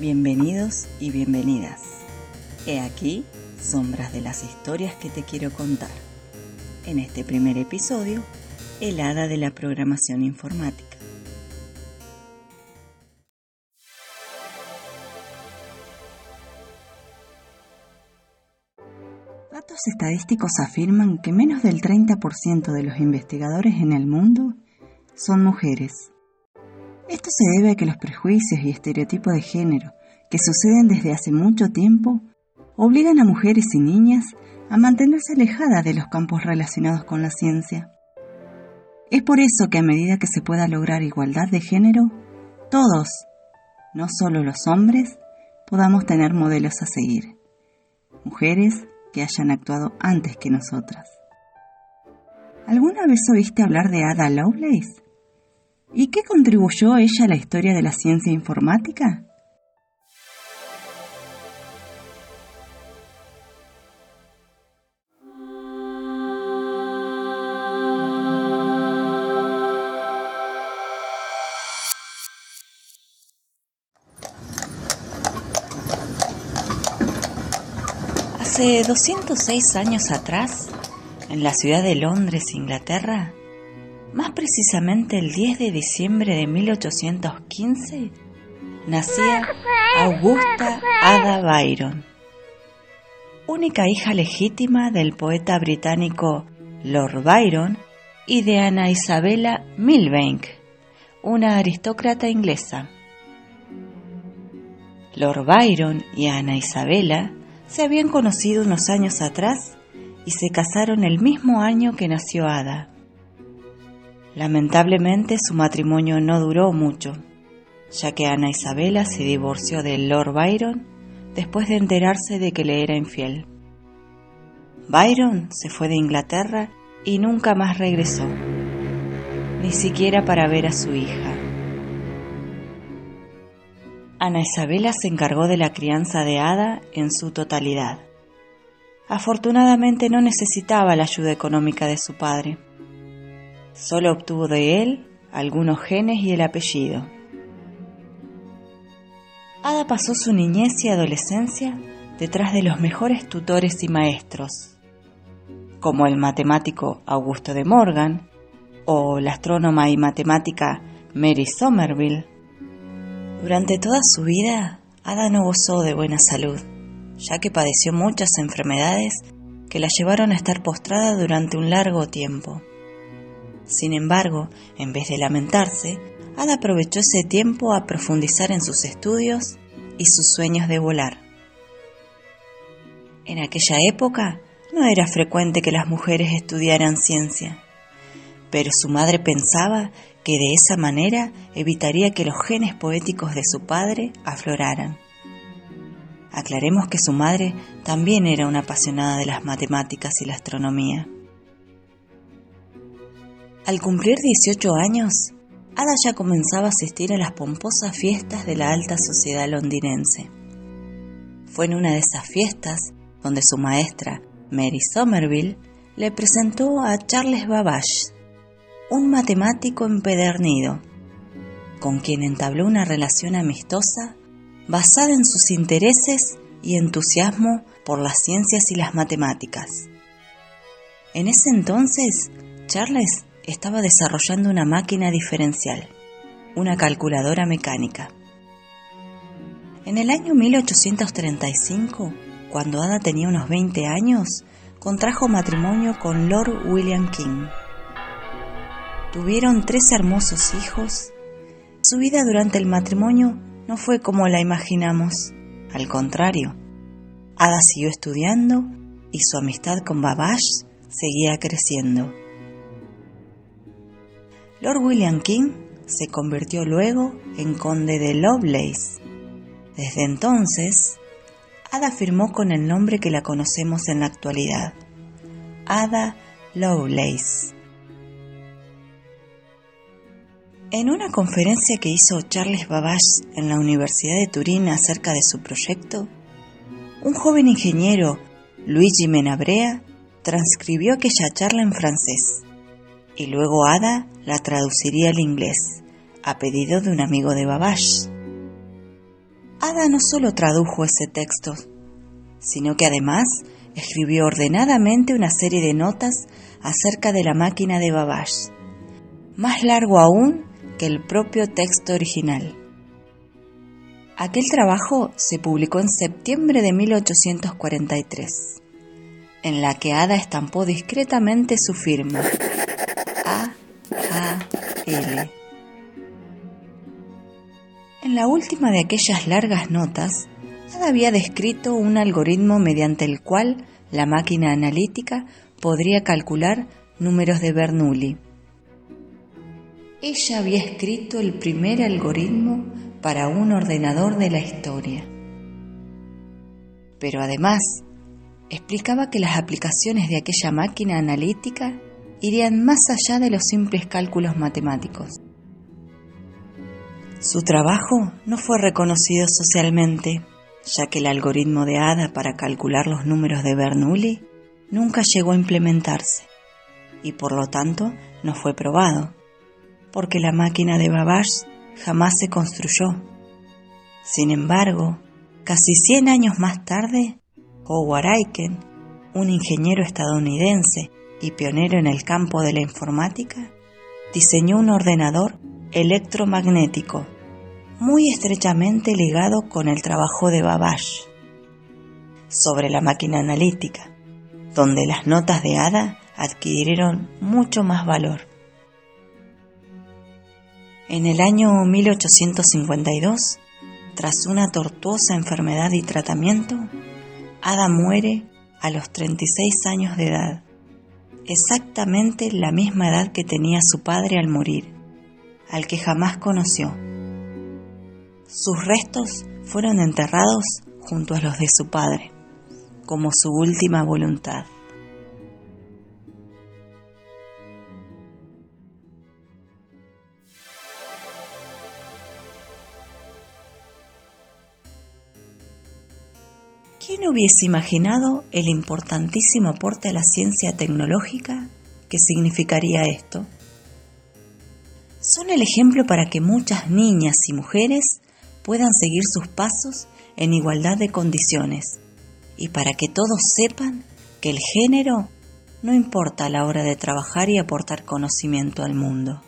Bienvenidos y bienvenidas. He aquí sombras de las historias que te quiero contar. En este primer episodio, el hada de la programación informática. Datos estadísticos afirman que menos del 30% de los investigadores en el mundo son mujeres. Esto se debe a que los prejuicios y estereotipos de género que suceden desde hace mucho tiempo obligan a mujeres y niñas a mantenerse alejadas de los campos relacionados con la ciencia. Es por eso que a medida que se pueda lograr igualdad de género, todos, no solo los hombres, podamos tener modelos a seguir. Mujeres que hayan actuado antes que nosotras. ¿Alguna vez oíste hablar de Ada Lovelace? ¿Y qué contribuyó ella a la historia de la ciencia informática? Hace 206 años atrás, en la ciudad de Londres, Inglaterra, más precisamente el 10 de diciembre de 1815, nacía Augusta Ada Byron, única hija legítima del poeta británico Lord Byron y de Ana Isabella Milbank, una aristócrata inglesa. Lord Byron y Ana Isabella se habían conocido unos años atrás y se casaron el mismo año que nació Ada. Lamentablemente su matrimonio no duró mucho, ya que Ana Isabela se divorció de Lord Byron después de enterarse de que le era infiel. Byron se fue de Inglaterra y nunca más regresó, ni siquiera para ver a su hija. Ana Isabela se encargó de la crianza de Ada en su totalidad. Afortunadamente no necesitaba la ayuda económica de su padre. Solo obtuvo de él algunos genes y el apellido. Ada pasó su niñez y adolescencia detrás de los mejores tutores y maestros, como el matemático Augusto de Morgan o la astrónoma y matemática Mary Somerville. Durante toda su vida, Ada no gozó de buena salud, ya que padeció muchas enfermedades que la llevaron a estar postrada durante un largo tiempo. Sin embargo, en vez de lamentarse, Ada aprovechó ese tiempo a profundizar en sus estudios y sus sueños de volar. En aquella época no era frecuente que las mujeres estudiaran ciencia, pero su madre pensaba que de esa manera evitaría que los genes poéticos de su padre afloraran. Aclaremos que su madre también era una apasionada de las matemáticas y la astronomía. Al cumplir 18 años, Ada ya comenzaba a asistir a las pomposas fiestas de la alta sociedad londinense. Fue en una de esas fiestas donde su maestra, Mary Somerville, le presentó a Charles Babbage, un matemático empedernido, con quien entabló una relación amistosa basada en sus intereses y entusiasmo por las ciencias y las matemáticas. En ese entonces, Charles estaba desarrollando una máquina diferencial, una calculadora mecánica. En el año 1835, cuando Ada tenía unos 20 años, contrajo matrimonio con Lord William King. Tuvieron tres hermosos hijos. Su vida durante el matrimonio no fue como la imaginamos, al contrario. Ada siguió estudiando y su amistad con Babbage seguía creciendo. Lord William King se convirtió luego en conde de Lovelace. Desde entonces, Ada firmó con el nombre que la conocemos en la actualidad, Ada Lovelace. En una conferencia que hizo Charles Babbage en la Universidad de Turín acerca de su proyecto, un joven ingeniero, Luigi Menabrea, transcribió aquella charla en francés y luego Ada la traduciría al inglés, a pedido de un amigo de Babbage. Ada no solo tradujo ese texto, sino que además escribió ordenadamente una serie de notas acerca de la máquina de Babbage, más largo aún que el propio texto original. Aquel trabajo se publicó en septiembre de 1843, en la que Ada estampó discretamente su firma. En la última de aquellas largas notas, Ada había descrito un algoritmo mediante el cual la máquina analítica podría calcular números de Bernoulli. Ella había escrito el primer algoritmo para un ordenador de la historia. Pero además, explicaba que las aplicaciones de aquella máquina analítica irían más allá de los simples cálculos matemáticos. Su trabajo no fue reconocido socialmente, ya que el algoritmo de Ada para calcular los números de Bernoulli nunca llegó a implementarse y por lo tanto no fue probado, porque la máquina de Babbage jamás se construyó. Sin embargo, casi 100 años más tarde, Howard Aiken, un ingeniero estadounidense y pionero en el campo de la informática, diseñó un ordenador electromagnético muy estrechamente ligado con el trabajo de Babbage sobre la máquina analítica, donde las notas de Ada adquirieron mucho más valor. En el año 1852, tras una tortuosa enfermedad y tratamiento, Ada muere a los 36 años de edad, exactamente la misma edad que tenía su padre al morir, al que jamás conoció. Sus restos fueron enterrados junto a los de su padre, como su última voluntad. ¿Quién hubiese imaginado el importantísimo aporte a la ciencia tecnológica que significaría esto? Son el ejemplo para que muchas niñas y mujeres puedan seguir sus pasos en igualdad de condiciones y para que todos sepan que el género no importa a la hora de trabajar y aportar conocimiento al mundo.